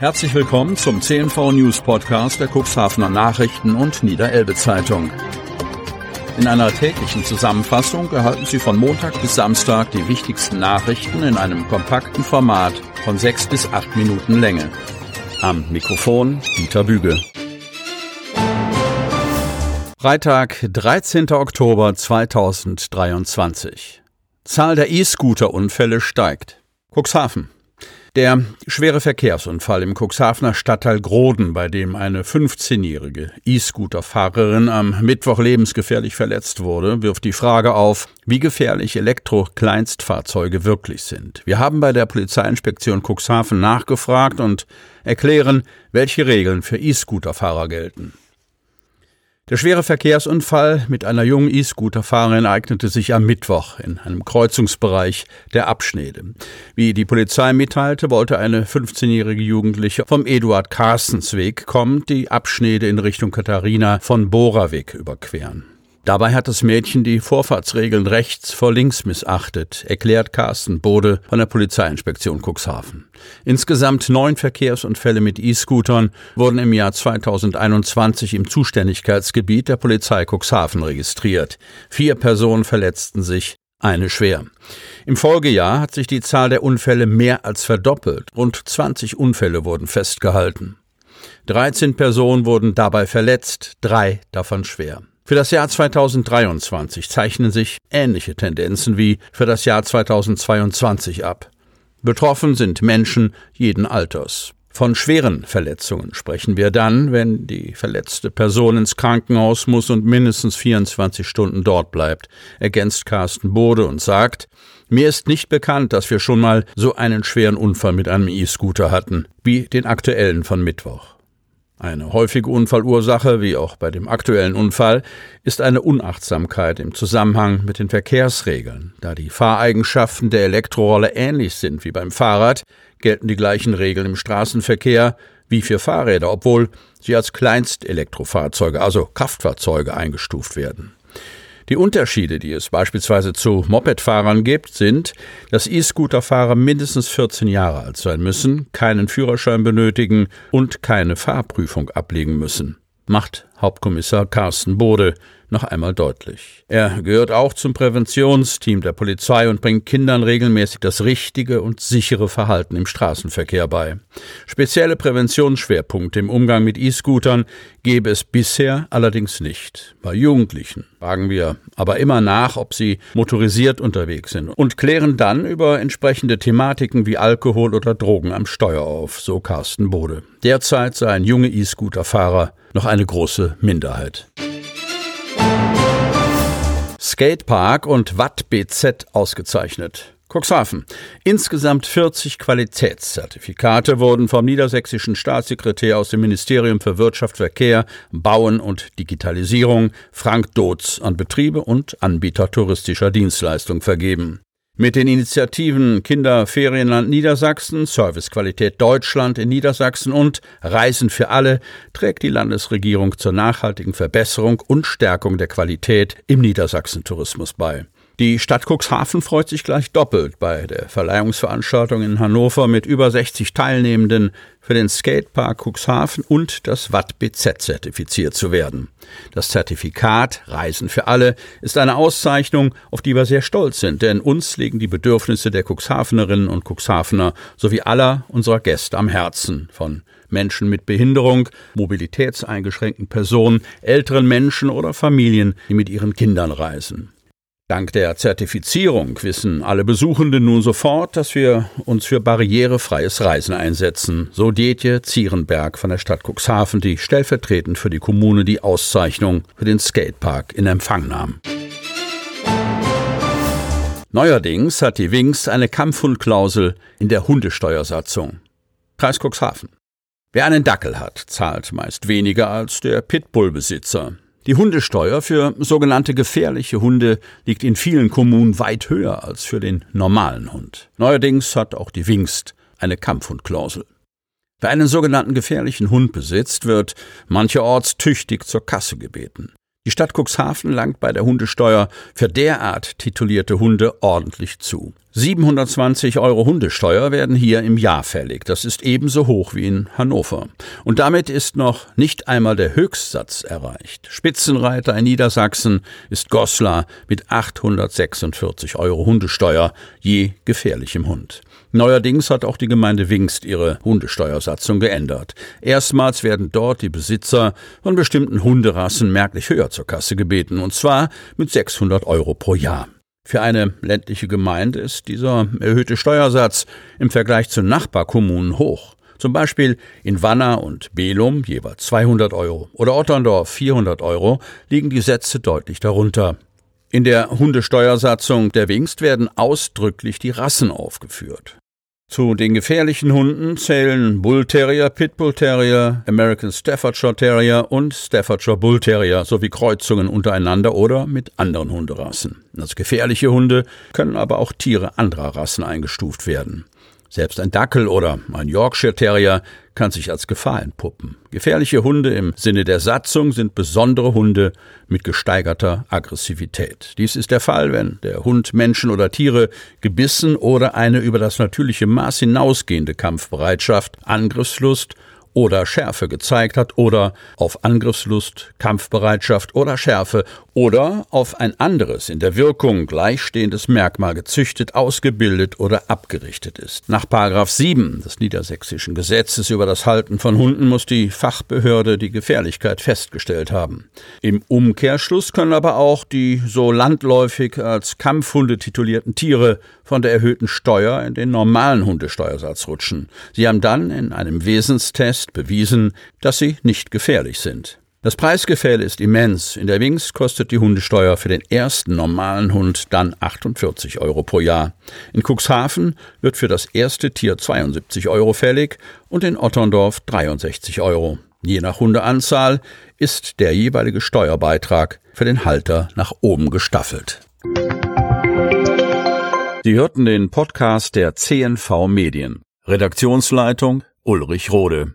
Herzlich willkommen zum CNV News Podcast der Cuxhavener Nachrichten und Niederelbe Zeitung. In einer täglichen Zusammenfassung erhalten Sie von Montag bis Samstag die wichtigsten Nachrichten in einem kompakten Format von sechs bis acht Minuten Länge. Am Mikrofon Dieter Büge. Freitag, 13. Oktober 2023. Zahl der E-Scooter-Unfälle steigt. Cuxhaven. Der schwere Verkehrsunfall im Cuxhavener Stadtteil Groden, bei dem eine 15-jährige E-Scooter-Fahrerin am Mittwoch lebensgefährlich verletzt wurde, wirft die Frage auf, wie gefährlich Elektro-Kleinstfahrzeuge wirklich sind. Wir haben bei der Polizeiinspektion Cuxhaven nachgefragt und erklären, welche Regeln für E-Scooter-Fahrer gelten. Der schwere Verkehrsunfall mit einer jungen E-Scooter-Fahrerin ereignete sich am Mittwoch in einem Kreuzungsbereich der Abschnede. Wie die Polizei mitteilte, wollte eine 15-jährige Jugendliche vom Eduard Carstens Weg kommen, die Abschnede in Richtung Katharina von Boraweg überqueren. Dabei hat das Mädchen die Vorfahrtsregeln rechts vor links missachtet, erklärt Carsten Bode von der Polizeiinspektion Cuxhaven. Insgesamt neun Verkehrsunfälle mit E-Scootern wurden im Jahr 2021 im Zuständigkeitsgebiet der Polizei Cuxhaven registriert. Vier Personen verletzten sich, eine schwer. Im Folgejahr hat sich die Zahl der Unfälle mehr als verdoppelt. Rund 20 Unfälle wurden festgehalten. 13 Personen wurden dabei verletzt, drei davon schwer. Für das Jahr 2023 zeichnen sich ähnliche Tendenzen wie für das Jahr 2022 ab. Betroffen sind Menschen jeden Alters. Von schweren Verletzungen sprechen wir dann, wenn die verletzte Person ins Krankenhaus muss und mindestens 24 Stunden dort bleibt, ergänzt Carsten Bode und sagt, mir ist nicht bekannt, dass wir schon mal so einen schweren Unfall mit einem E-Scooter hatten, wie den aktuellen von Mittwoch. Eine häufige Unfallursache, wie auch bei dem aktuellen Unfall, ist eine Unachtsamkeit im Zusammenhang mit den Verkehrsregeln. Da die Fahreigenschaften der Elektrorolle ähnlich sind wie beim Fahrrad, gelten die gleichen Regeln im Straßenverkehr wie für Fahrräder, obwohl sie als Kleinstelektrofahrzeuge, also Kraftfahrzeuge, eingestuft werden. Die Unterschiede, die es beispielsweise zu Mopedfahrern gibt, sind, dass E-Scooter-Fahrer mindestens 14 Jahre alt sein müssen, keinen Führerschein benötigen und keine Fahrprüfung ablegen müssen. Macht Hauptkommissar Carsten Bode noch einmal deutlich. Er gehört auch zum Präventionsteam der Polizei und bringt Kindern regelmäßig das richtige und sichere Verhalten im Straßenverkehr bei. Spezielle Präventionsschwerpunkte im Umgang mit E-Scootern gäbe es bisher allerdings nicht. Bei Jugendlichen fragen wir aber immer nach, ob sie motorisiert unterwegs sind und klären dann über entsprechende Thematiken wie Alkohol oder Drogen am Steuer auf, so Carsten Bode. Derzeit seien junge E-Scooter-Fahrer noch eine große Minderheit. Skatepark und Watt BZ ausgezeichnet. Cuxhaven. Insgesamt 40 Qualitätszertifikate wurden vom niedersächsischen Staatssekretär aus dem Ministerium für Wirtschaft, Verkehr, Bauen und Digitalisierung Frank Dotz an Betriebe und Anbieter touristischer Dienstleistungen vergeben. Mit den Initiativen Kinderferienland Niedersachsen, Servicequalität Deutschland in Niedersachsen und Reisen für alle trägt die Landesregierung zur nachhaltigen Verbesserung und Stärkung der Qualität im Niedersachsen-Tourismus bei. Die Stadt Cuxhaven freut sich gleich doppelt bei der Verleihungsveranstaltung in Hannover mit über 60 Teilnehmenden für den Skatepark Cuxhaven und das Watt BZ zertifiziert zu werden. Das Zertifikat Reisen für alle ist eine Auszeichnung, auf die wir sehr stolz sind, denn uns liegen die Bedürfnisse der Cuxhavenerinnen und Cuxhavener sowie aller unserer Gäste am Herzen, von Menschen mit Behinderung, mobilitätseingeschränkten Personen, älteren Menschen oder Familien, die mit ihren Kindern reisen. Dank der Zertifizierung wissen alle Besuchenden nun sofort, dass wir uns für barrierefreies Reisen einsetzen, so Detje Zierenberg von der Stadt Cuxhaven, die stellvertretend für die Kommune die Auszeichnung für den Skatepark in Empfang nahm. Neuerdings hat die Wings eine Kampfhundklausel in der Hundesteuersatzung. Kreis Cuxhaven. Wer einen Dackel hat, zahlt meist weniger als der Pitbull-Besitzer. Die Hundesteuer für sogenannte gefährliche Hunde liegt in vielen Kommunen weit höher als für den normalen Hund. Neuerdings hat auch die Wingst eine Kampfhundklausel. Wer einen sogenannten gefährlichen Hund besitzt, wird mancherorts tüchtig zur Kasse gebeten. Die Stadt Cuxhaven langt bei der Hundesteuer für derart titulierte Hunde ordentlich zu. 720 Euro Hundesteuer werden hier im Jahr fällig. Das ist ebenso hoch wie in Hannover. Und damit ist noch nicht einmal der Höchstsatz erreicht. Spitzenreiter in Niedersachsen ist Goslar mit 846 Euro Hundesteuer je gefährlichem Hund. Neuerdings hat auch die Gemeinde Wingst ihre Hundesteuersatzung geändert. Erstmals werden dort die Besitzer von bestimmten Hunderassen merklich höher zur Kasse gebeten, und zwar mit 600 Euro pro Jahr. Für eine ländliche Gemeinde ist dieser erhöhte Steuersatz im Vergleich zu Nachbarkommunen hoch. Zum Beispiel in Wanner und Belum jeweils 200 Euro oder Otterndorf 400 Euro liegen die Sätze deutlich darunter. In der Hundesteuersatzung der Wingst werden ausdrücklich die Rassen aufgeführt. Zu den gefährlichen Hunden zählen Bull Terrier, Pitbull Terrier, American Staffordshire Terrier und Staffordshire Bull Terrier sowie Kreuzungen untereinander oder mit anderen Hunderassen. Als gefährliche Hunde können aber auch Tiere anderer Rassen eingestuft werden. Selbst ein Dackel oder ein Yorkshire Terrier kann sich als Gefahr entpuppen. Gefährliche Hunde im Sinne der Satzung sind besondere Hunde mit gesteigerter Aggressivität. Dies ist der Fall, wenn der Hund Menschen oder Tiere gebissen oder eine über das natürliche Maß hinausgehende Kampfbereitschaft, Angriffslust oder Schärfe gezeigt hat oder auf Angriffslust, Kampfbereitschaft oder Schärfe oder auf ein anderes in der Wirkung gleichstehendes Merkmal gezüchtet, ausgebildet oder abgerichtet ist. Nach 7 des niedersächsischen Gesetzes über das Halten von Hunden muss die Fachbehörde die Gefährlichkeit festgestellt haben. Im Umkehrschluss können aber auch die so landläufig als Kampfhunde titulierten Tiere von der erhöhten Steuer in den normalen Hundesteuersatz rutschen. Sie haben dann in einem Wesenstest bewiesen, dass sie nicht gefährlich sind. Das Preisgefälle ist immens. In der Wings kostet die Hundesteuer für den ersten normalen Hund dann 48 Euro pro Jahr. In Cuxhaven wird für das erste Tier 72 Euro fällig und in Otterndorf 63 Euro. Je nach Hundeanzahl ist der jeweilige Steuerbeitrag für den Halter nach oben gestaffelt. Sie hörten den Podcast der CNV Medien. Redaktionsleitung Ulrich Rode.